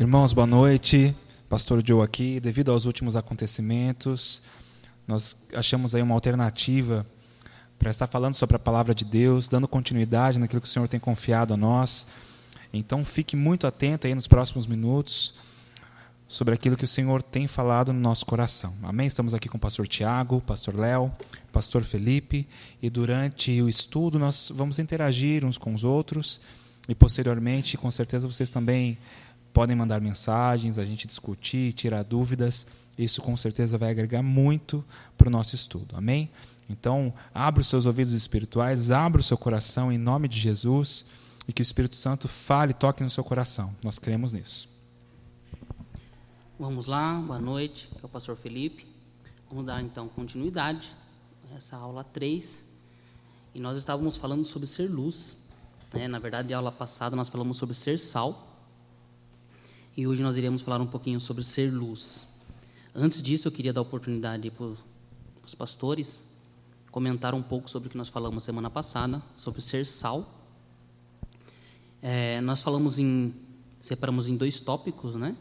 Irmãos, boa noite. Pastor Joe aqui. Devido aos últimos acontecimentos, nós achamos aí uma alternativa para estar falando sobre a palavra de Deus, dando continuidade naquilo que o Senhor tem confiado a nós. Então, fique muito atento aí nos próximos minutos sobre aquilo que o Senhor tem falado no nosso coração. Amém? Estamos aqui com o pastor Tiago, pastor Léo, pastor Felipe, e durante o estudo nós vamos interagir uns com os outros e posteriormente, com certeza vocês também podem mandar mensagens, a gente discutir, tirar dúvidas. Isso com certeza vai agregar muito para o nosso estudo. Amém? Então, abra os seus ouvidos espirituais, abra o seu coração em nome de Jesus e que o Espírito Santo fale, toque no seu coração. Nós cremos nisso. Vamos lá, boa noite, aqui é o pastor Felipe. Vamos dar então continuidade a essa aula 3. E nós estávamos falando sobre ser luz. Né? Na verdade, na aula passada nós falamos sobre ser sal. E hoje nós iremos falar um pouquinho sobre ser luz. Antes disso, eu queria dar oportunidade para os pastores comentar um pouco sobre o que nós falamos semana passada, sobre ser sal. É, nós falamos em, separamos em dois tópicos, né?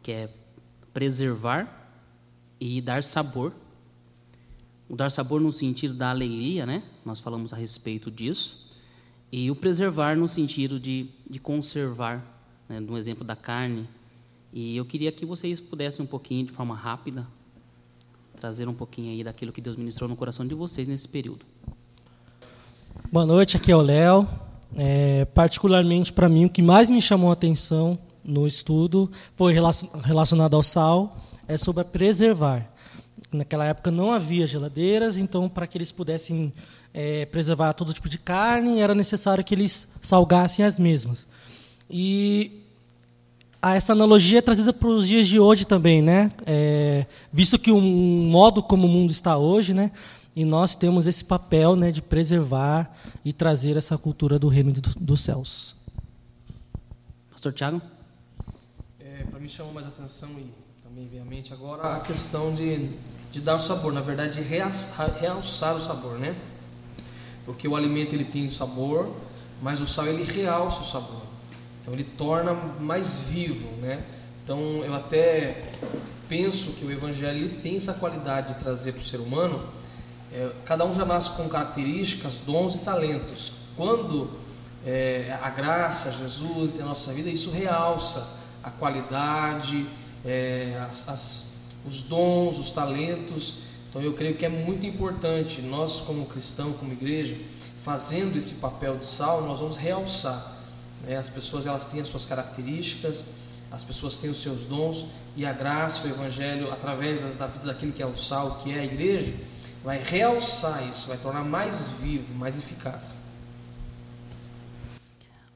Que é preservar e dar sabor. O dar sabor no sentido da alegria, né? Nós falamos a respeito disso. E o preservar no sentido de, de conservar né, no exemplo da carne. E eu queria que vocês pudessem um pouquinho, de forma rápida, trazer um pouquinho aí daquilo que Deus ministrou no coração de vocês nesse período. Boa noite, aqui é o Léo. É, particularmente para mim, o que mais me chamou a atenção no estudo foi relacionado ao sal, é sobre preservar. Naquela época não havia geladeiras, então para que eles pudessem é, preservar todo tipo de carne, era necessário que eles salgassem as mesmas. E essa analogia é trazida para os dias de hoje também, né? É, visto que o modo como o mundo está hoje, né? E nós temos esse papel, né, de preservar e trazer essa cultura do reino do, dos céus. Pastor Tiago? É, para mim chamou mais atenção e também veio à mente agora a questão de, de dar o sabor, na verdade, de realçar o sabor, né? Porque o alimento ele tem o sabor, mas o sal ele realça o sabor. Então ele torna mais vivo, né? Então eu até penso que o evangelho tem essa qualidade de trazer para o ser humano. É, cada um já nasce com características, dons e talentos. Quando é, a graça, Jesus tem a nossa vida, isso realça a qualidade, é, as, as, os dons, os talentos. Então eu creio que é muito importante nós como cristão, como igreja, fazendo esse papel de sal, nós vamos realçar né? As pessoas elas têm as suas características, as pessoas têm os seus dons e a graça, o Evangelho, através da vida daquele que é o sal, que é a igreja, vai realçar isso, vai tornar mais vivo, mais eficaz.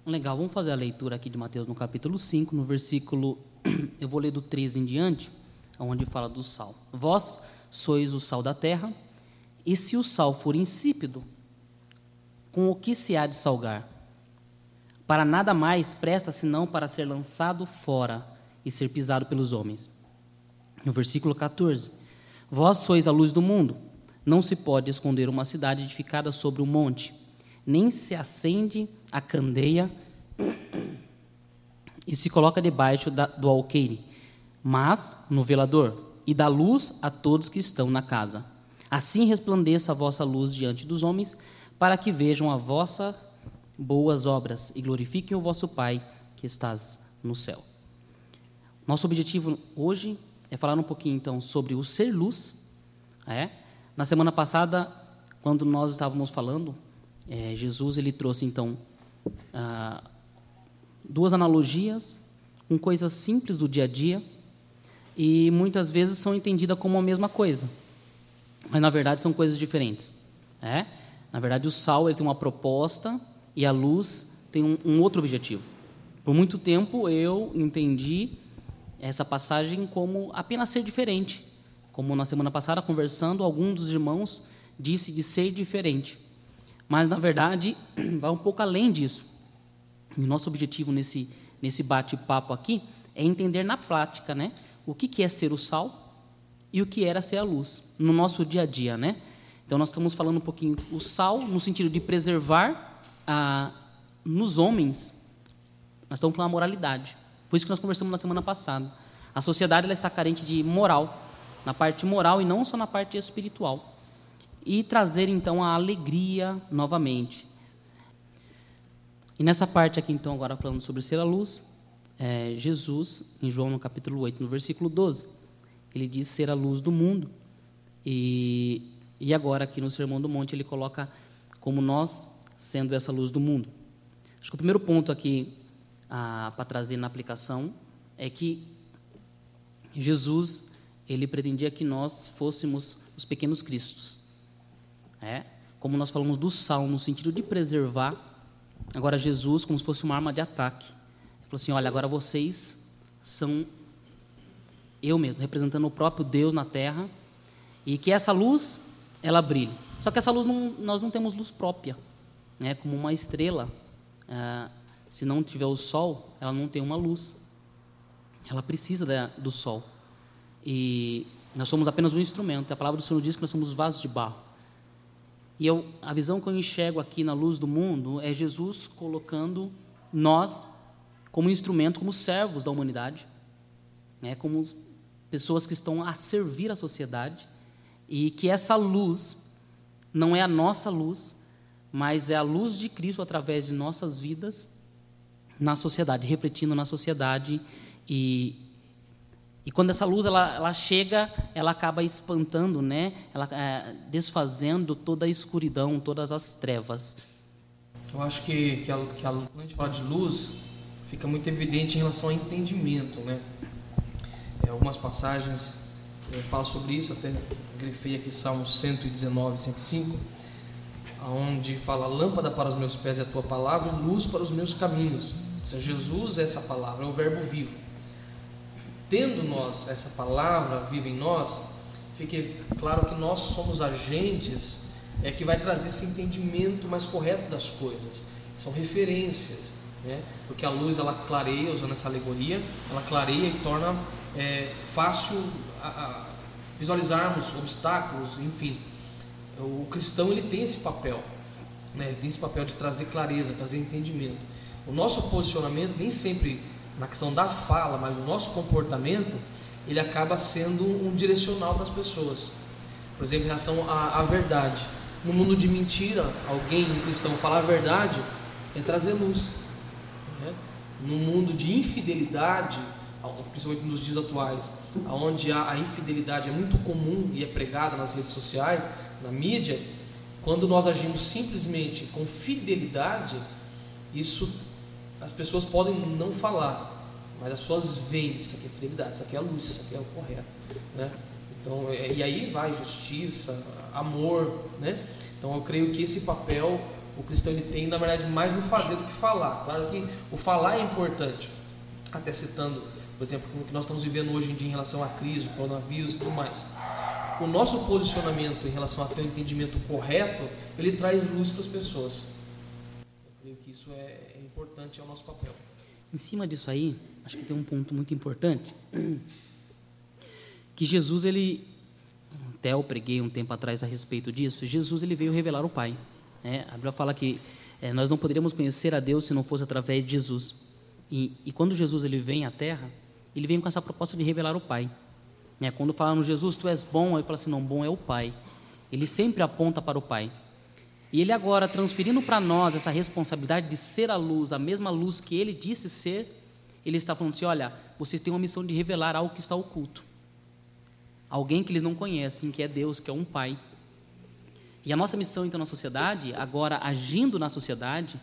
Legal, vamos fazer a leitura aqui de Mateus no capítulo 5, no versículo, eu vou ler do 13 em diante, onde fala do sal. Vós sois o sal da terra, e se o sal for insípido, com o que se há de salgar? Para nada mais presta senão para ser lançado fora e ser pisado pelos homens. No versículo 14: Vós sois a luz do mundo. Não se pode esconder uma cidade edificada sobre um monte, nem se acende a candeia e se coloca debaixo da, do alqueire, mas no velador, e dá luz a todos que estão na casa. Assim resplandeça a vossa luz diante dos homens, para que vejam a vossa boas obras e glorifiquem o vosso Pai que estás no céu. Nosso objetivo hoje é falar um pouquinho então sobre o ser luz. É? Na semana passada, quando nós estávamos falando, é, Jesus ele trouxe então ah, duas analogias com coisas simples do dia a dia e muitas vezes são entendidas como a mesma coisa, mas na verdade são coisas diferentes. É? Na verdade, o sal ele tem uma proposta e a luz tem um, um outro objetivo. Por muito tempo eu entendi essa passagem como apenas ser diferente, Como na semana passada, conversando, algum dos irmãos disse de ser diferente. Mas, na verdade, vai um pouco além disso. E nosso objetivo nesse, nesse bate-papo aqui é entender na prática né, o que, que é ser o sal e o que era ser a luz no nosso dia a dia. Né? Então, nós estamos falando um pouquinho o sal no sentido de preservar ah, nos homens, nós estamos falando a moralidade. Foi isso que nós conversamos na semana passada. A sociedade ela está carente de moral, na parte moral e não só na parte espiritual. E trazer então a alegria novamente. E nessa parte aqui, então, agora falando sobre ser a luz, é, Jesus, em João no capítulo 8, no versículo 12, ele diz ser a luz do mundo. E, e agora, aqui no Sermão do Monte, ele coloca como nós sendo essa luz do mundo. Acho que o primeiro ponto aqui para trazer na aplicação é que Jesus ele pretendia que nós fôssemos os pequenos cristos. É? Como nós falamos do sal, no sentido de preservar, agora Jesus como se fosse uma arma de ataque. Ele falou assim: olha, agora vocês são eu mesmo, representando o próprio Deus na terra, e que essa luz, ela brilhe. Só que essa luz, não, nós não temos luz própria, né? como uma estrela. Ah, se não tiver o sol, ela não tem uma luz. Ela precisa da, do sol. E nós somos apenas um instrumento. A palavra do Senhor diz que nós somos vasos de barro. E eu, a visão que eu enxergo aqui na luz do mundo é Jesus colocando nós como instrumento, como servos da humanidade, né, como pessoas que estão a servir a sociedade, e que essa luz não é a nossa luz, mas é a luz de Cristo através de nossas vidas na sociedade, refletindo na sociedade e e quando essa luz ela, ela chega, ela acaba espantando, né? Ela é, desfazendo toda a escuridão, todas as trevas. Eu acho que, que, a, que a, quando a gente fala de luz, fica muito evidente em relação ao entendimento, né? É, algumas passagens falam sobre isso, até grifei aqui Salmos 119, 105, onde fala: Lâmpada para os meus pés é a tua palavra, luz para os meus caminhos. Ou seja, Jesus é essa palavra, é o Verbo vivo tendo nós essa palavra viva em nós, fique claro que nós somos agentes é que vai trazer esse entendimento mais correto das coisas. São referências, né? porque a luz ela clareia, usando essa alegoria, ela clareia e torna é, fácil a, a visualizarmos obstáculos, enfim. O cristão ele tem esse papel, né? ele tem esse papel de trazer clareza, trazer entendimento. O nosso posicionamento nem sempre na questão da fala, mas o nosso comportamento, ele acaba sendo um direcional para as pessoas. Por exemplo, em relação à, à verdade. No mundo de mentira, alguém, um cristão, falar a verdade é trazer luz. Né? No mundo de infidelidade, principalmente nos dias atuais, onde a, a infidelidade é muito comum e é pregada nas redes sociais, na mídia, quando nós agimos simplesmente com fidelidade, isso as pessoas podem não falar, mas as pessoas veem, isso aqui é fidelidade, isso aqui é a luz, isso aqui é o correto. Né? Então, é, e aí vai justiça, amor. Né? Então eu creio que esse papel o cristão ele tem, na verdade, mais no fazer do que falar. Claro que o falar é importante, até citando, por exemplo, o que nós estamos vivendo hoje em dia em relação à crise, o coronavírus e tudo mais. O nosso posicionamento em relação a ter um entendimento correto, ele traz luz para as pessoas. Eu creio que isso é, importante é o nosso papel. Em cima disso aí, acho que tem um ponto muito importante, que Jesus ele até eu preguei um tempo atrás a respeito disso. Jesus ele veio revelar o Pai. Né? A Bíblia fala que é, nós não poderíamos conhecer a Deus se não fosse através de Jesus. E, e, quando Jesus ele vem à Terra, ele vem com essa proposta de revelar o Pai. Né? Quando falam Jesus, tu és bom, ele fala assim, não, bom é o Pai. Ele sempre aponta para o Pai. E ele agora transferindo para nós essa responsabilidade de ser a luz, a mesma luz que ele disse ser, ele está falando assim: olha, vocês têm uma missão de revelar algo que está oculto. Alguém que eles não conhecem, que é Deus, que é um Pai. E a nossa missão, então, na sociedade, agora agindo na sociedade,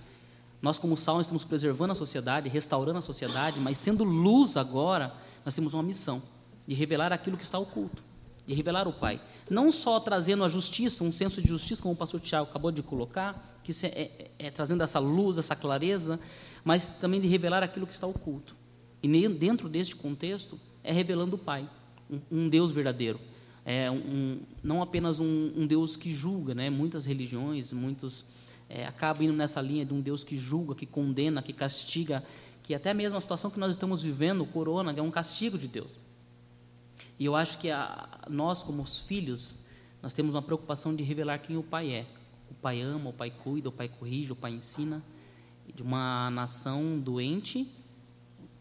nós, como sal, estamos preservando a sociedade, restaurando a sociedade, mas sendo luz agora, nós temos uma missão de revelar aquilo que está oculto de revelar o Pai. Não só trazendo a justiça, um senso de justiça, como o pastor Tiago acabou de colocar, que é, é, é, trazendo essa luz, essa clareza, mas também de revelar aquilo que está oculto. E dentro deste contexto, é revelando o Pai, um, um Deus verdadeiro. é um, não apenas um, um, Deus que julga, né? Muitas religiões, muitos é, acabam indo nessa linha de um Deus que julga, que condena, que castiga, que até mesmo a situação que nós estamos vivendo, o corona, é um castigo de Deus. E eu acho que a, nós, como os filhos, nós temos uma preocupação de revelar quem o Pai é. O Pai ama, o Pai cuida, o Pai corrige, o Pai ensina. De uma nação doente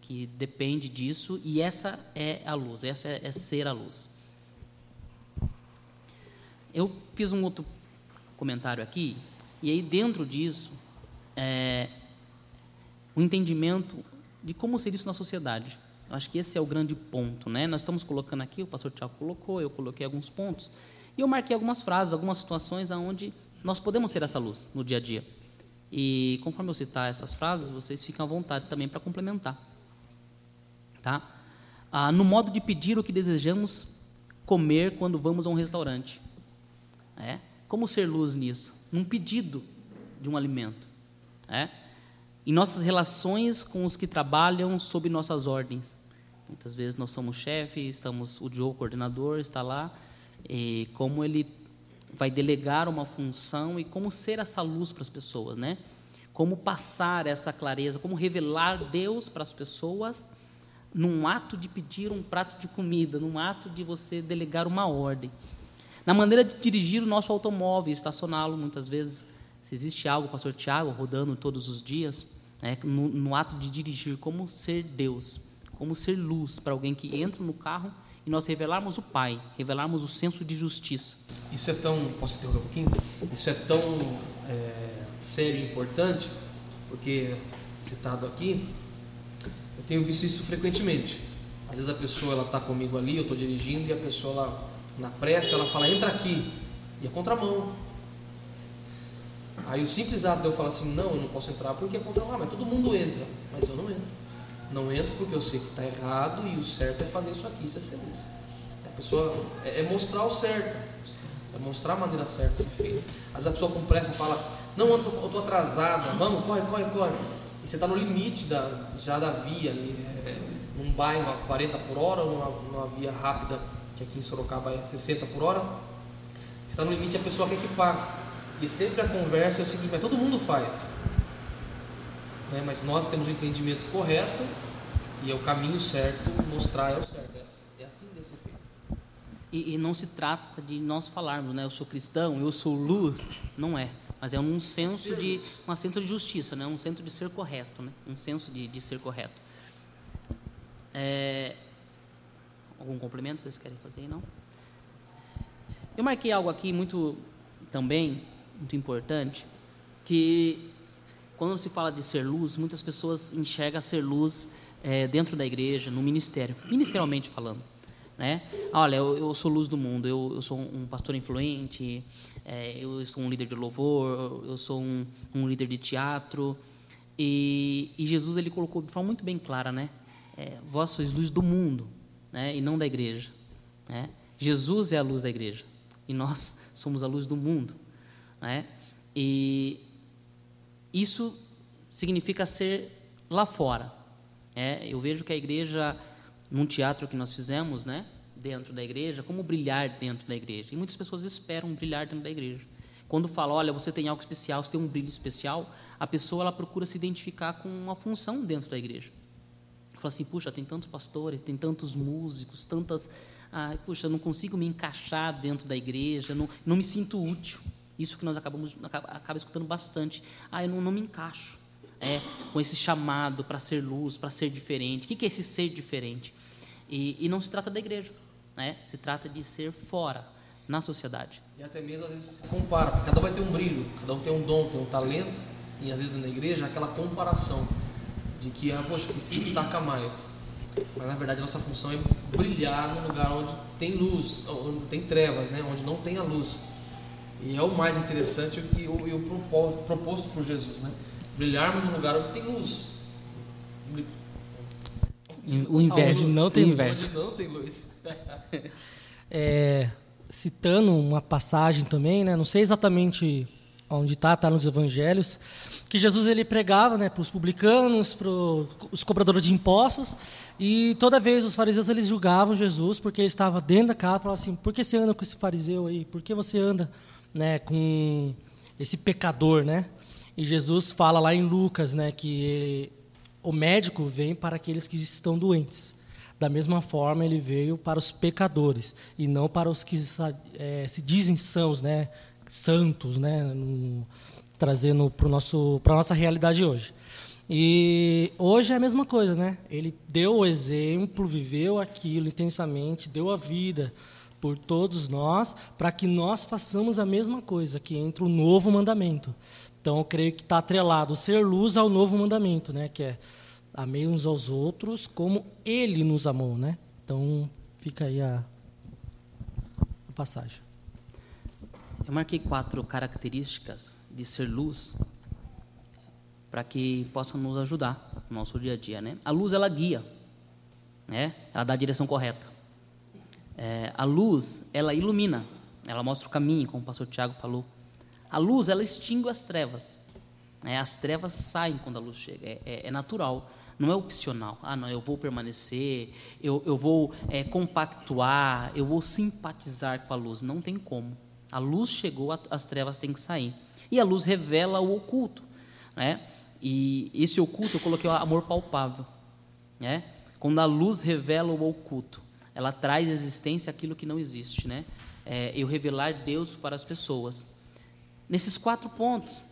que depende disso, e essa é a luz, essa é, é ser a luz. Eu fiz um outro comentário aqui, e aí dentro disso, é, o entendimento de como ser isso na sociedade. Eu acho que esse é o grande ponto. Né? Nós estamos colocando aqui, o pastor Tiago colocou, eu coloquei alguns pontos, e eu marquei algumas frases, algumas situações onde nós podemos ser essa luz no dia a dia. E conforme eu citar essas frases, vocês ficam à vontade também para complementar. Tá? Ah, no modo de pedir o que desejamos comer quando vamos a um restaurante. É? Como ser luz nisso? Num pedido de um alimento. É? Em nossas relações com os que trabalham sob nossas ordens. Muitas vezes nós somos chefe, estamos o Joe, o coordenador, está lá, e como ele vai delegar uma função e como ser essa luz para as pessoas, né? Como passar essa clareza, como revelar Deus para as pessoas num ato de pedir um prato de comida, num ato de você delegar uma ordem. Na maneira de dirigir o nosso automóvel, estacioná-lo, muitas vezes, se existe algo, pastor Tiago, rodando todos os dias, né, no, no ato de dirigir, como ser Deus, como ser luz para alguém que entra no carro e nós revelarmos o Pai, revelarmos o senso de justiça. Isso é tão, posso interromper um pouquinho? Isso é tão é, sério e importante, porque citado aqui, eu tenho visto isso frequentemente. Às vezes a pessoa ela está comigo ali, eu estou dirigindo e a pessoa ela, na pressa ela fala entra aqui e é contramão. Aí o simples ato de eu falar assim não, eu não posso entrar porque é contramão, mas todo mundo entra, mas eu não entro. Não entro porque eu sei que está errado e o certo é fazer isso aqui, isso é ser luz. A pessoa é, é, mostrar o certo, é mostrar a maneira certa de ser feito. Às vezes a pessoa com pressa fala não, eu estou atrasada, vamos, corre, corre, corre. E você está no limite da, já da via ali, é, num bairro a 40 por hora, numa, numa via rápida, que aqui em Sorocaba é 60 por hora. Você está no limite e a pessoa quer que passe. E sempre a conversa é o seguinte, mas todo mundo faz. Né? Mas nós temos o entendimento correto e é o caminho certo, mostrar é o certo. É, é assim deve ser feito. E, e, não se trata de nós falarmos, né? Eu sou cristão, eu sou luz. Não é mas é um senso de um senso de justiça, né? Um senso de ser correto, né? Um senso de, de ser correto. É... Algum complemento vocês querem fazer aí, não? Eu marquei algo aqui muito também muito importante que quando se fala de ser luz, muitas pessoas enxergam ser luz é, dentro da igreja, no ministério, ministerialmente falando. Né? Olha, eu, eu, sou luz do mundo, eu, eu sou um pastor influente, é, eu sou um líder de louvor, eu sou um, um líder de teatro. E, e, Jesus ele colocou de forma muito bem clara, né? É, vós sois luz do mundo, né? E não da igreja. Né? Jesus é a luz da igreja e nós somos a luz do mundo, né? E isso significa ser lá fora. É, eu vejo que a igreja num teatro que nós fizemos, né, dentro da igreja, como brilhar dentro da igreja. E muitas pessoas esperam brilhar dentro da igreja. Quando fala, olha, você tem algo especial, você tem um brilho especial, a pessoa ela procura se identificar com uma função dentro da igreja. Fala assim, puxa, tem tantos pastores, tem tantos músicos, tantas, ah, puxa, não consigo me encaixar dentro da igreja, não, não me sinto útil. Isso que nós acabamos acaba, acaba escutando bastante. Ah, eu não, não me encaixo é, com esse chamado para ser luz, para ser diferente. O que é esse ser diferente? E, e, não se trata da igreja, né? se trata de ser fora, na sociedade. E até mesmo às vezes se compara, cada um vai ter um brilho, cada um tem um dom, tem um talento, e às vezes na igreja aquela comparação de que, ah, poxa, se destaca mais. Mas na verdade a nossa função é brilhar no lugar onde tem luz, onde tem trevas, né? onde não tem a luz. E é o mais interessante e o, e o proposto por Jesus, né? Brilharmos no lugar onde tem luz. O inverso. Onde não tem inverso. Onde não tem luz. é, citando uma passagem também, né? Não sei exatamente onde está, está nos evangelhos, que Jesus ele pregava né, para os publicanos, para os cobradores de impostos, e toda vez os fariseus eles julgavam Jesus porque ele estava dentro da casa, falavam assim, por que você anda com esse fariseu aí? Por que você anda né, com esse pecador, né? E Jesus fala lá em Lucas, né, que ele, o médico vem para aqueles que estão doentes. Da mesma forma, ele veio para os pecadores e não para os que é, se dizem sãos, né, santos, né, no, trazendo para nosso para nossa realidade hoje. E hoje é a mesma coisa, né? Ele deu o exemplo, viveu aquilo intensamente, deu a vida por todos nós, para que nós façamos a mesma coisa, que entra o novo mandamento. Então, eu creio que está atrelado ser luz ao novo mandamento, né? Que é amei uns aos outros como Ele nos amou, né? Então, fica aí a, a passagem. Eu marquei quatro características de ser luz para que possam nos ajudar no nosso dia a dia, né? A luz ela guia, né? Ela dá a direção correta. É, a luz ela ilumina, ela mostra o caminho, como o pastor Tiago falou. A luz, ela extingue as trevas. É, as trevas saem quando a luz chega. É, é, é, natural, não é opcional. Ah, não, eu vou permanecer, eu, eu vou é, compactuar, eu vou simpatizar com a luz. Não tem como. A luz chegou, as trevas têm que sair. E a luz revela o oculto. Né? E esse oculto eu coloquei o amor palpável. Né? Quando a luz revela o oculto, ela traz existência aquilo que não existe. Né? É, eu revelar Deus para as pessoas nesses quatro pontos.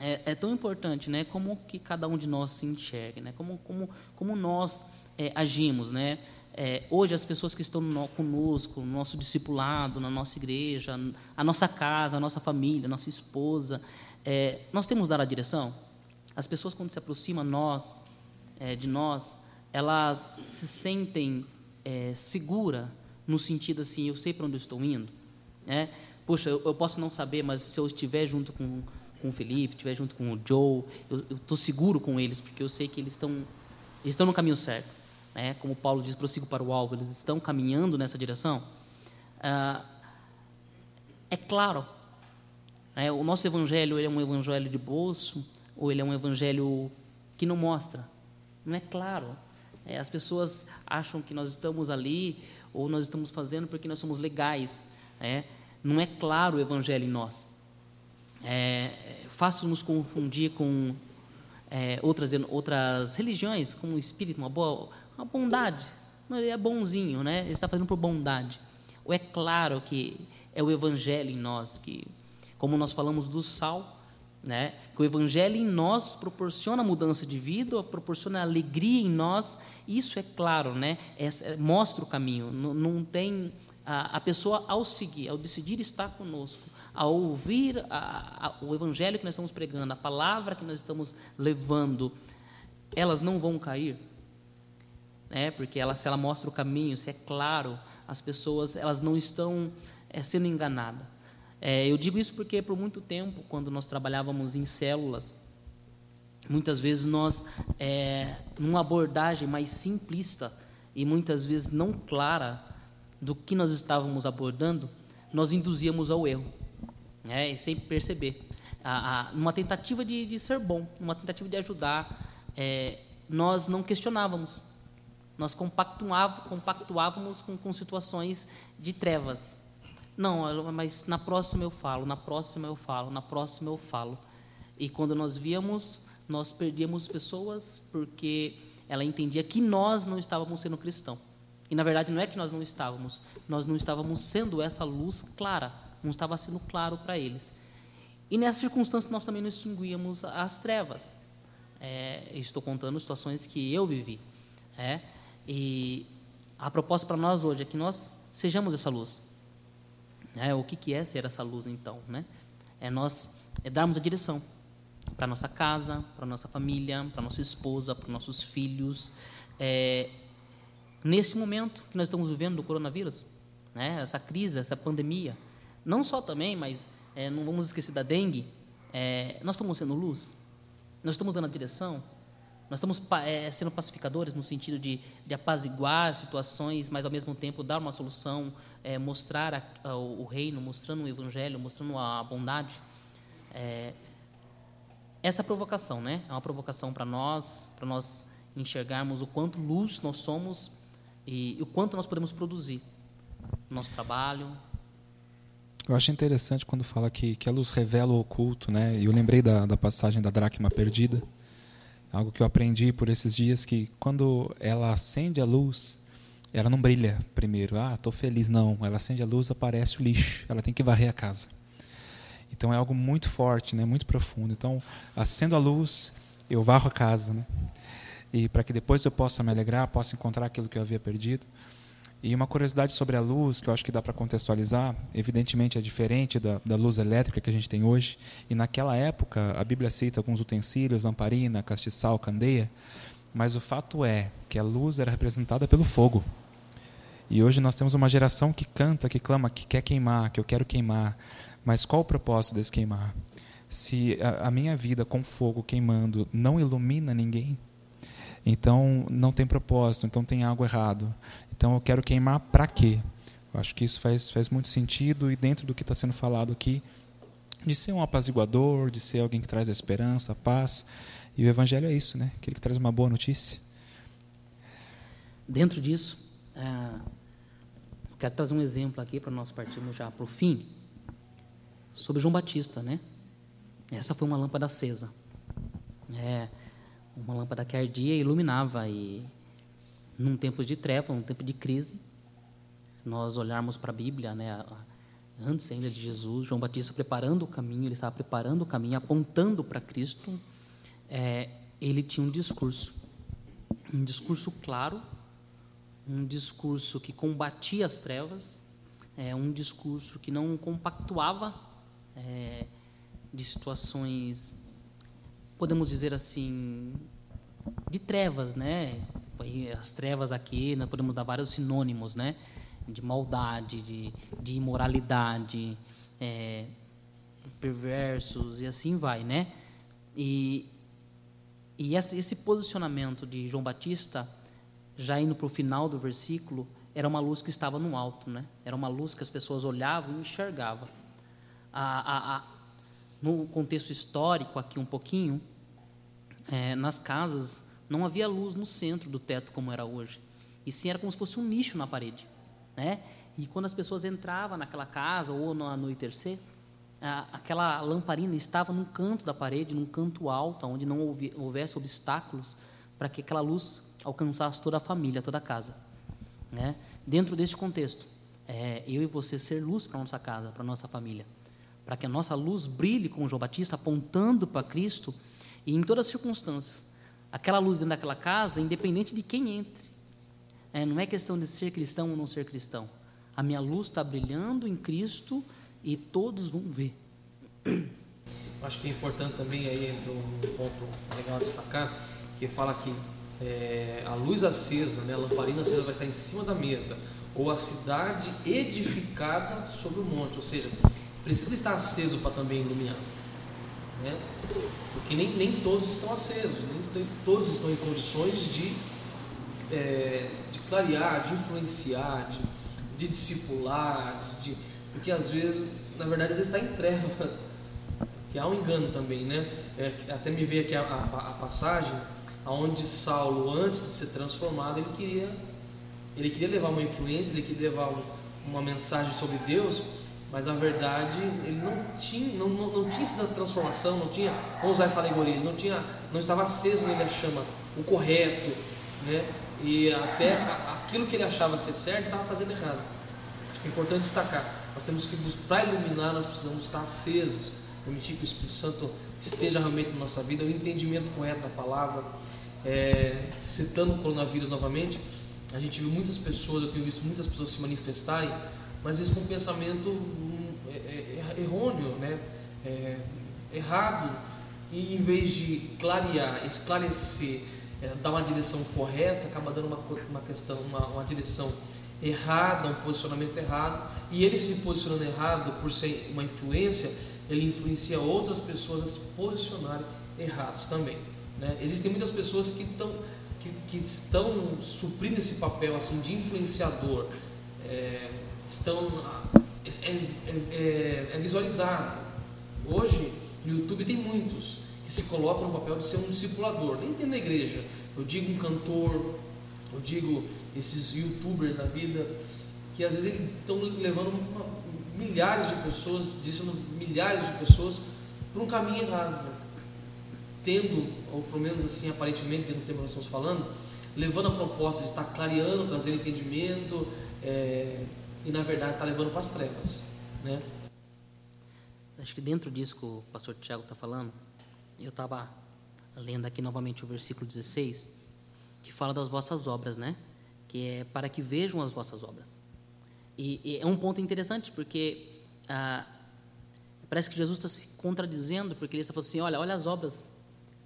É, é, tão importante, né? Como que cada um de nós se enxerga, né? Como, como, como nós é, agimos, né? É, hoje as pessoas que estão no, conosco, no nosso discipulado, na nossa igreja, a nossa casa, a nossa família, a nossa esposa, é, nós temos dar a direção. As pessoas quando se aproximam nós, é, de nós, elas se sentem é, segura no sentido assim, eu sei para onde eu estou indo, né? Poxa, eu, eu, posso não saber, mas se eu estiver junto com, com o Felipe, estiver junto com o Joe, eu estou seguro com eles, porque eu sei que eles estão, eles estão no caminho certo. Né? Como Paulo diz, prossigo para o alvo, eles estão caminhando nessa direção. Ah, é claro, né? o nosso evangelho é um evangelho de bolso, ou ele é um evangelho que não mostra. Não é claro. É, as pessoas acham que nós estamos ali, ou nós estamos fazendo porque nós somos legais. Né? não é claro o evangelho em nós. É, é fácil nos confundir com é, outras, outras religiões, como o espírito, uma boa uma bondade. Ele é bonzinho, né? Ele está fazendo por bondade. Ou é claro que é o evangelho em nós, que, como nós falamos do sal, né? Que o evangelho em nós proporciona mudança de vida, proporciona alegria em nós. Isso é claro, né? É, é, mostra o caminho. Não, não tem a, a pessoa, ao seguir, ao decidir estar conosco, ao ouvir a, a, o evangelho que nós estamos pregando, a palavra que nós estamos levando, elas não vão cair, né? Porque ela, se ela mostra o caminho, se é claro, as pessoas elas não estão é, sendo enganadas. É, eu digo isso porque por muito tempo, quando nós trabalhávamos em células, muitas vezes nós, é, numa abordagem mais simplista e muitas vezes não clara, do que nós estávamos abordando, nós induzíamos ao erro, né? sem perceber. A, a, numa tentativa de, de, ser bom, numa tentativa de ajudar, é, nós não questionávamos, nós compactuávamos, compactuávamos com, com situações de trevas. Não, mas na próxima eu falo, na próxima eu falo, na próxima eu falo. E quando nós víamos, nós perdíamos pessoas porque ela entendia que nós não estávamos sendo cristãos. E na verdade não é que nós não estávamos, nós não estávamos sendo essa luz clara, não estava sendo claro para eles. E nessa circunstância nós também não extinguíamos as trevas. É, estou contando situações que eu vivi. É, e a proposta para nós hoje é que nós sejamos essa luz. É, o que, que é ser essa luz então? Né? É nós é darmos a direção para nossa casa, para nossa família, para nossa esposa, para nossos filhos. É, nesse momento que nós estamos vivendo do coronavírus, né? essa crise, essa pandemia. Não só também, mas é, não vamos esquecer da dengue. É, nós estamos sendo luz, nós estamos dando a direção, nós estamos é, sendo pacificadores no sentido de, de, apaziguar situações, mas ao mesmo tempo dar uma solução, é, mostrar a, a, o reino, mostrando o evangelho, mostrando a bondade. É, essa provocação, né? É uma provocação para nós, para nós enxergarmos o quanto luz nós somos e, e o quanto nós podemos produzir no nosso trabalho. Eu acho interessante quando fala que, que a luz revela o oculto, né? E eu lembrei da, da passagem da dracma perdida, algo que eu aprendi por esses dias que quando ela acende a luz, ela não brilha primeiro. Ah, estou feliz. Não, ela acende a luz, aparece o lixo. Ela tem que varrer a casa. Então é algo muito forte, né? Muito profundo. Então, acendo a luz, eu varro a casa, né? E para que depois eu possa me alegrar, possa encontrar aquilo que eu havia perdido. E uma curiosidade sobre a luz, que eu acho que dá para contextualizar, evidentemente é diferente da, da, luz elétrica que a gente tem hoje. E naquela época, a Bíblia cita alguns utensílios, lamparina, castiçal, candeia. Mas o fato é que a luz era representada pelo fogo. E hoje nós temos uma geração que canta, que clama, que quer queimar, que eu quero queimar. Mas qual o propósito desse queimar? Se a, a minha vida com fogo queimando não ilumina ninguém, então não tem propósito, então tem algo errado. Então eu quero queimar para quê? Eu acho que isso faz, faz muito sentido e dentro do que está sendo falado aqui, de ser um apaziguador, de ser alguém que traz a esperança, a paz. E o Evangelho é isso, né? Aquele que traz uma boa notícia. Dentro disso, é, quero trazer um exemplo aqui para nós partirmos já para o fim, sobre João Batista, né? Essa foi uma lâmpada acesa. É, uma lâmpada que ardia e iluminava. E num tempo de treva, num tempo de crise, se nós olharmos para a Bíblia, né, antes ainda de Jesus, João Batista preparando o caminho, ele estava preparando o caminho, apontando para Cristo, é, ele tinha um discurso, um discurso claro, um discurso que combatia as trevas, é, um discurso que não compactuava é, de situações podemos dizer assim, de trevas, né? As trevas aqui, nós podemos dar vários sinônimos, né? De maldade, de, de imoralidade, é, perversos e assim vai, né? E, e esse posicionamento de João Batista, já indo para o final do versículo, era uma luz que estava no alto, né? Era uma luz que as pessoas olhavam e enxergavam. A, a, a, no contexto histórico aqui um pouquinho, é, nas casas não havia luz no centro do teto como era hoje. E sim era como se fosse um nicho na parede, né? E quando as pessoas entravam naquela casa ou no anoitecer, aquela lamparina estava num canto da parede, num canto alto, onde não houvesse obstáculos para que aquela luz alcançasse toda a família, toda a casa. Né? Dentro deste contexto, é, eu e você ser luz para nossa casa, para nossa família para que a nossa luz brilhe como João Batista, apontando para Cristo e em todas as circunstâncias. Aquela luz dentro daquela casa, independente de quem entre. É, não é questão de ser cristão ou não ser cristão. A minha luz está brilhando em Cristo e todos vão ver. Acho que é importante também aí entra um ponto legal a destacar, que fala que é, a luz acesa, né, a lamparina acesa vai estar em cima da mesa, ou a cidade edificada sobre o monte, ou seja, precisa estar aceso para também iluminar. Né? Porque nem, nem todos estão acesos, nem todos estão em condições de, é, de clarear, de influenciar, de, de discipular, de, porque às vezes, na verdade, às vezes está em trevas, que há um engano também, né? É, até me veio aqui a, a, a passagem aonde Saulo, antes de ser transformado, ele queria, ele queria levar uma influência, ele queria levar um, uma mensagem sobre Deus, mas na verdade ele não tinha, não, não, não tinha sido transformação, não tinha, vamos usar essa alegoria, ele não, tinha, não estava aceso nele a chama, o correto, né? e até aquilo que ele achava ser certo estava fazendo errado. Acho que é importante destacar, nós temos que, para iluminar, nós precisamos estar acesos, permitir que o Espírito Santo esteja realmente na nossa vida, o entendimento correto da palavra, é, citando o coronavírus novamente, a gente viu muitas pessoas, eu tenho visto muitas pessoas se manifestarem mas às vezes com um pensamento hum, é, é, é, errôneo, né? É, errado, e em vez de clarear, esclarecer, é, dar uma direção correta, acaba dando uma, uma questão, uma, uma direção errada, um posicionamento errado, e ele se posicionando errado por ser uma influência, ele influencia outras pessoas a se posicionarem errados também. Né? Existem muitas pessoas que estão que, que estão suprindo esse papel assim de influenciador. É, estão é, é, é, é visualizado. Hoje, No YouTube tem muitos que se colocam no papel de ser um discipulador, nem dentro da igreja. Eu digo um cantor, eu digo esses youtubers da vida, que às vezes estão levando uma, milhares de pessoas, dizendo milhares de pessoas, para um caminho errado. Tendo, ou pelo menos assim, aparentemente, dentro do tema que nós estamos falando, levando a proposta de estar clareando, trazendo entendimento, é, e na verdade está levando para as trevas. Né? Acho que dentro disso que o pastor Tiago está falando, eu estava lendo aqui novamente o versículo 16, que fala das vossas obras, né? Que é para que vejam as vossas obras. E, e é um ponto interessante, porque ah, parece que Jesus está se contradizendo, porque ele está falando assim: olha, olha as obras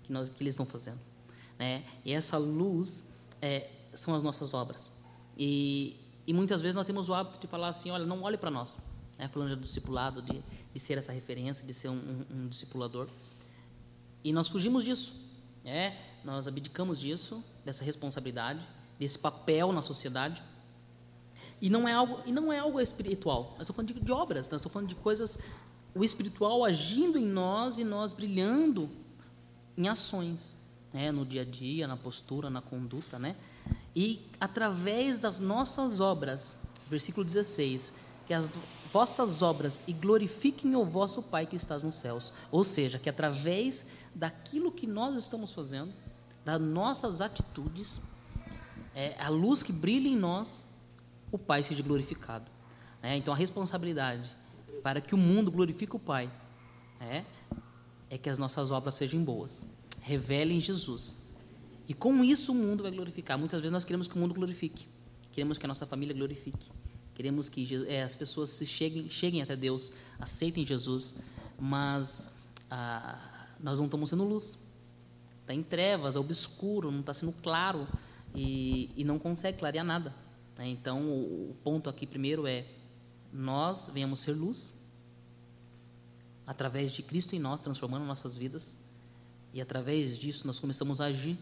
que, nós, que eles estão fazendo. Né? E essa luz é, são as nossas obras. E, e muitas vezes nós temos o hábito de falar assim: olha, não olhe para nós. Né? Falando do discipulado, de, de ser essa referência, de ser um, um, um discipulador. E nós fugimos disso. Né? Nós abdicamos disso, dessa responsabilidade, desse papel na sociedade. E não é algo, e não é algo espiritual. Nós estamos falando de, de obras, nós estamos falando de coisas, o espiritual agindo em nós e nós brilhando em ações, né? no dia a dia, na postura, na conduta, né? E através das nossas obras, versículo 16, que as vossas obras e glorifiquem o vosso Pai que estás nos céus. Ou seja, que através daquilo que nós estamos fazendo, das nossas atitudes, é, a luz que brilha em nós, o Pai seja glorificado. É, então, a responsabilidade para que o mundo glorifique o Pai é, é que as nossas obras sejam boas, revelem Jesus. E com isso o mundo vai glorificar. Muitas vezes nós queremos que o mundo glorifique, queremos que a nossa família glorifique, queremos que é, as pessoas se cheguem, cheguem até Deus, aceitem Jesus, mas ah, nós não estamos sendo luz. Está em trevas, é obscuro, não está sendo claro e, e não consegue clarear nada. Né? Então, o ponto aqui primeiro é: nós venhamos ser luz, através de Cristo em nós, transformando nossas vidas, e através disso nós começamos a agir,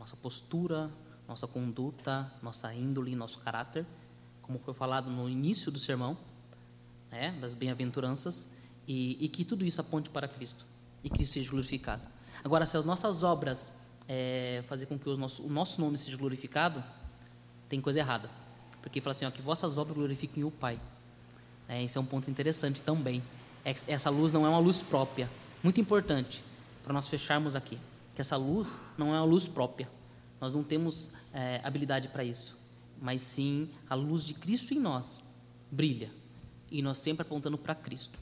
nossa postura, nossa conduta, nossa índole, nosso caráter, como foi falado no início do sermão, né, das bem-aventuranças, e, e, que tudo isso aponte para Cristo e Cristo seja glorificado. Agora, se as nossas obras é, fazer com que o nosso, o nosso nome seja glorificado, tem coisa errada. Porque fala assim, ó, que vossas obras glorifiquem o Pai. É, esse é um ponto interessante também. Essa luz não é uma luz própria. Muito importante para nós fecharmos aqui. Que essa luz não é uma luz própria. Nós não temos é, habilidade para isso. Mas sim a luz de Cristo em nós brilha. E nós sempre apontando para Cristo.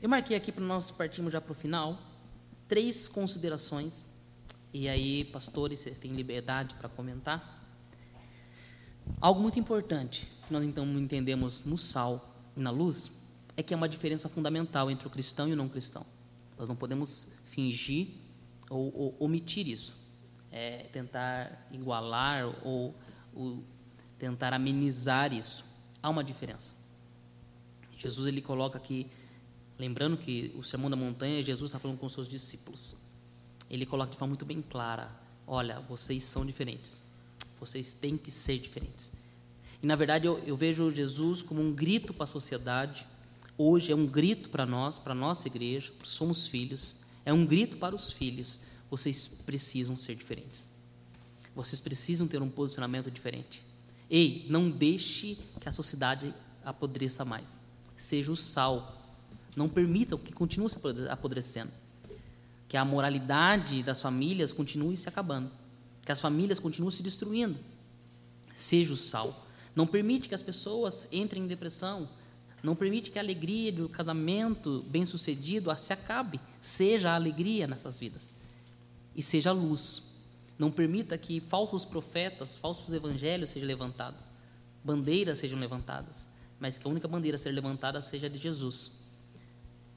Eu marquei aqui para nós partirmos já para o final três considerações e aí, pastores, vocês têm liberdade para comentar. Algo muito importante que nós então entendemos no sal e na luz é que é uma diferença fundamental entre o cristão e o não cristão. Nós não podemos fingir ou, ou omitir isso, é, tentar igualar ou, ou tentar amenizar isso. Há uma diferença. Jesus ele coloca aqui, lembrando que o sermão da montanha, Jesus está falando com os seus discípulos ele coloca de forma muito bem clara: olha, vocês são diferentes, vocês têm que ser diferentes. E na verdade eu, eu vejo Jesus como um grito para a sociedade. Hoje é um grito para nós, para nossa igreja, somos filhos. É um grito para os filhos: vocês precisam ser diferentes. Vocês precisam ter um posicionamento diferente. Ei, não deixe que a sociedade apodreça mais. Seja o sal. Não permitam que continue se apodrecendo que a moralidade das famílias continue se acabando, que as famílias continuem se destruindo. Seja o sal. Não permite que as pessoas entrem em depressão. Não permite que a alegria do casamento bem-sucedido se acabe. Seja a alegria nessas vidas. E seja a luz. Não permita que falsos profetas, falsos evangelhos sejam levantados. Bandeiras sejam levantadas. Mas que a única bandeira a ser levantada seja a de Jesus.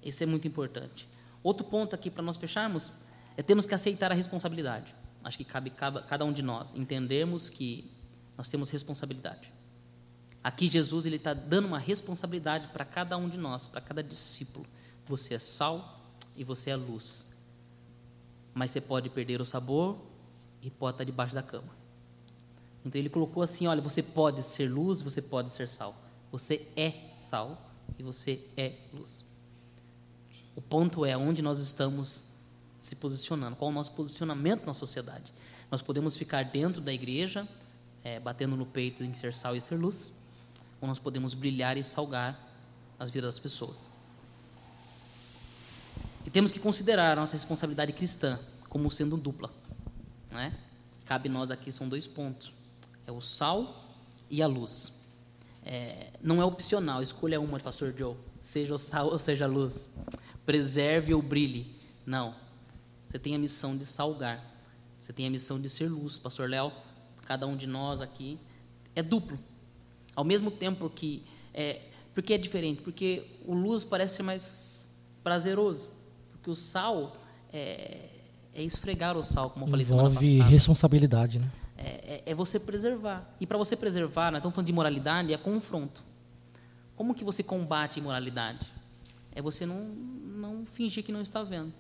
Isso é muito importante. Outro ponto aqui para nós fecharmos é temos que aceitar a responsabilidade. Acho que cabe cada um de nós entendermos que nós temos responsabilidade. Aqui Jesus ele está dando uma responsabilidade para cada um de nós, para cada discípulo. Você é sal e você é luz. Mas você pode perder o sabor e pode estar debaixo da cama. Então ele colocou assim: olha, você pode ser luz, você pode ser sal. Você é sal e você é luz. O ponto é onde nós estamos se posicionando, qual o nosso posicionamento na sociedade. Nós podemos ficar dentro da igreja, é, batendo no peito em ser sal e ser luz, ou nós podemos brilhar e salgar as vidas das pessoas. E temos que considerar a nossa responsabilidade cristã como sendo dupla. Né? Cabe nós aqui, são dois pontos: é o sal e a luz. É, não é opcional, escolha uma, Pastor Joe, seja o sal ou seja a luz. Preserve ou brilhe. Não. Você tem a missão de salgar. Você tem a missão de ser luz, Pastor Léo. Cada um de nós aqui é duplo. Ao mesmo tempo que. É, porque é diferente? Porque o luz parece ser mais prazeroso. Porque o sal é, é esfregar o sal, como eu falei Envolve semana passada. responsabilidade, né? É, é, é você preservar. E para você preservar, nós estamos falando de moralidade, é confronto. Como que você combate a imoralidade? É você não, não fingir que não está vendo.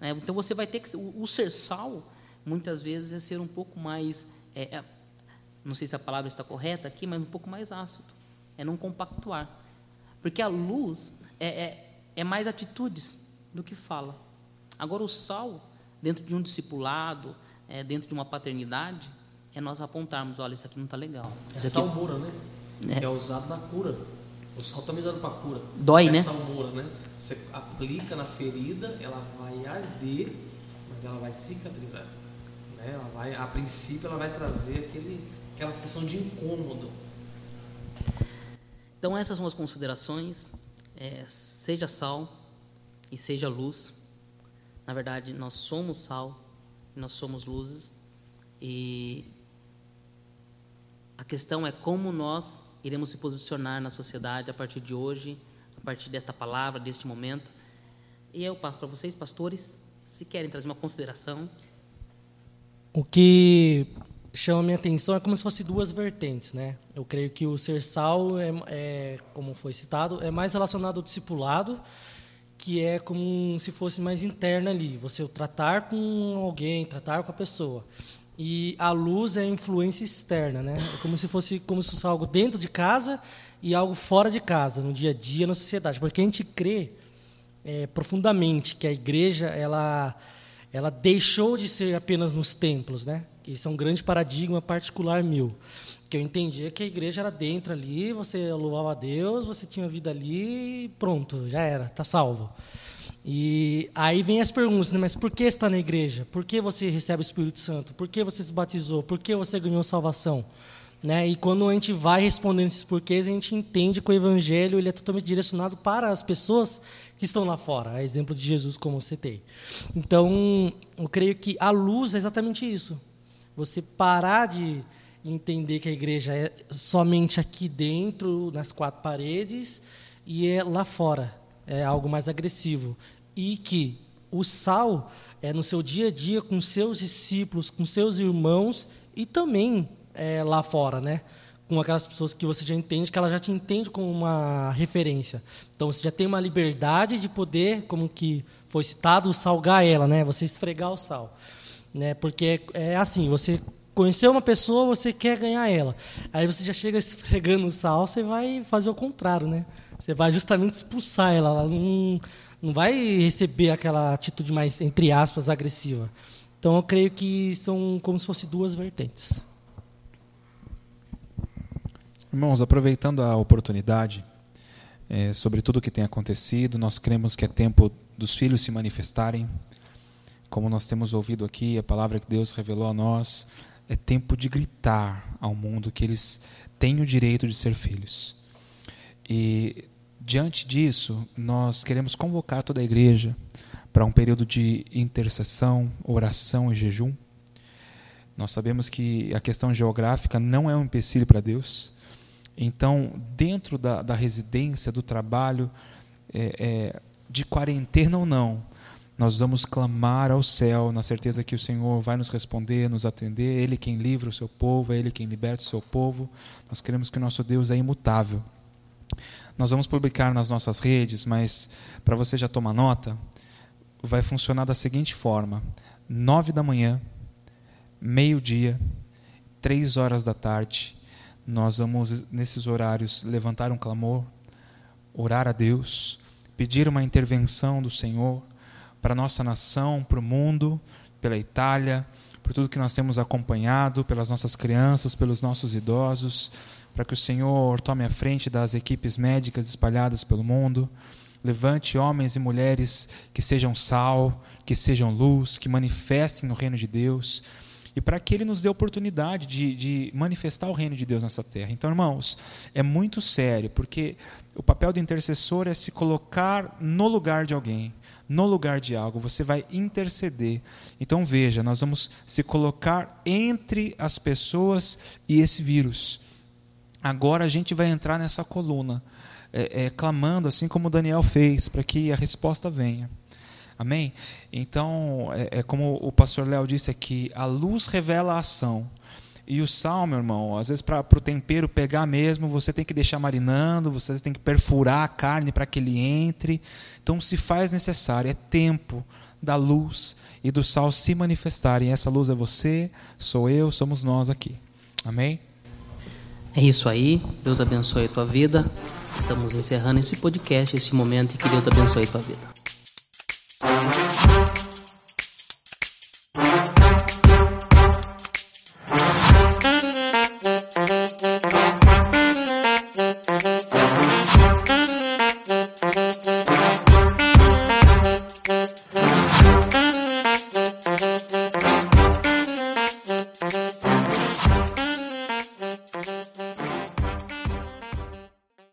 É, então você vai ter que. O, o, ser sal, muitas vezes, é ser um pouco mais. É, é, não sei se a palavra está correta aqui, mas um pouco mais ácido. É não compactuar. Porque a luz é, é, é mais atitudes do que fala. Agora, o sal, dentro de um discipulado, é, dentro de uma paternidade, é nós apontarmos: olha, isso aqui não está legal. É Isso aqui salmoura, né? É. Que é usado na cura. O sal também é usado para cura. Dói, é né? salmoura, né? Você aplica na ferida, ela vai arder, mas ela vai cicatrizar. Né? Ela vai, a princípio, ela vai trazer aquele, aquela sensação de incômodo. Então, essas são as considerações. É, seja sal e seja luz. Na verdade, nós somos sal, nós somos luzes. E a questão é como nós iremos se posicionar na sociedade a partir de hoje, a partir desta palavra, deste momento. E eu passo para vocês, pastores, se querem trazer uma consideração. O que chama minha atenção é como se fosse duas vertentes, né? Eu creio que o ser sal é, é como foi citado, é mais relacionado ao discipulado, que é como se fosse mais interno ali, você tratar com alguém, tratar com a pessoa. E a luz é a influência externa, né? É como se fosse como se fosse algo dentro de casa e algo fora de casa, no dia a dia, na sociedade, porque a gente crê é, profundamente que a igreja ela ela deixou de ser apenas nos templos, né? Isso é um grande paradigma particular meu, que eu entendia que a igreja era dentro ali, você louvava a Deus, você tinha vida ali, e pronto, já era, tá salvo. E aí vem as perguntas, né? mas por que está na igreja? Por que você recebe o Espírito Santo? Por que você se batizou? Por que você ganhou salvação? Né? E quando a gente vai respondendo esses porquês, a gente entende que o evangelho ele é totalmente direcionado para as pessoas que estão lá fora, a exemplo de Jesus, como eu citei. Então, eu creio que a luz é exatamente isso. Você parar de entender que a igreja é somente aqui dentro, nas quatro paredes, e é lá fora, é algo mais agressivo. E que o sal é no seu dia a dia com seus discípulos, com seus irmãos e também é, lá fora, né? Com aquelas pessoas que você já entende, que ela já te entende como uma referência. Então você já tem uma liberdade de poder, como que foi citado, salgar ela, né? Você esfregar o sal, né? Porque é, é assim, você conheceu uma pessoa, você quer ganhar ela. Aí você já chega esfregando o sal, você vai fazer o contrário, né? Você vai justamente expulsar ela, ela não, não vai receber aquela atitude mais, entre aspas, agressiva. Então eu creio que são como se fossem duas vertentes. Irmãos, aproveitando a oportunidade é, sobre tudo o que tem acontecido, nós cremos que é tempo dos filhos se manifestarem. Como nós temos ouvido aqui, a palavra que Deus revelou a nós, é tempo de gritar ao mundo que eles têm o direito de ser filhos. E diante disso, nós queremos convocar toda a igreja para um período de intercessão, oração e jejum. Nós sabemos que a questão geográfica não é um empecilho para Deus. Então, dentro da, da residência, do trabalho, é, é, de quarentena ou não, nós vamos clamar ao céu na certeza que o Senhor vai nos responder, nos atender. Ele quem livra o seu povo, é Ele quem liberta o seu povo. Nós queremos que o nosso Deus é imutável. Nós vamos publicar nas nossas redes, mas para você já tomar nota, vai funcionar da seguinte forma: nove da manhã, meio-dia, três horas da tarde, nós vamos nesses horários levantar um clamor, orar a Deus, pedir uma intervenção do Senhor para a nossa nação, para o mundo, pela Itália, por tudo que nós temos acompanhado, pelas nossas crianças, pelos nossos idosos, para que o Senhor tome a frente das equipes médicas espalhadas pelo mundo. Levante homens e mulheres que sejam sal, que sejam luz, que manifestem o reino de Deus e para que Ele nos dê oportunidade de, de, manifestar o reino de Deus nessa terra. Então, irmãos, é muito sério, porque o papel do intercessor é se colocar no lugar de alguém, no lugar de algo, você vai interceder. Então, veja, nós vamos se colocar entre as pessoas e esse vírus. Agora a gente vai entrar nessa coluna, é, é, clamando, assim como Daniel fez, para que a resposta venha. Amém? Então, é, é como o pastor Léo disse aqui: a luz revela a ação. E o sal, meu irmão, às vezes para o tempero pegar mesmo, você tem que deixar marinando, você tem que perfurar a carne para que ele entre. Então, se faz necessário, é tempo da luz e do sal se manifestarem. Essa luz é você, sou eu, somos nós aqui. Amém? É isso aí. Deus abençoe a tua vida. Estamos encerrando esse podcast, esse momento, e que Deus abençoe a tua vida. Thank you.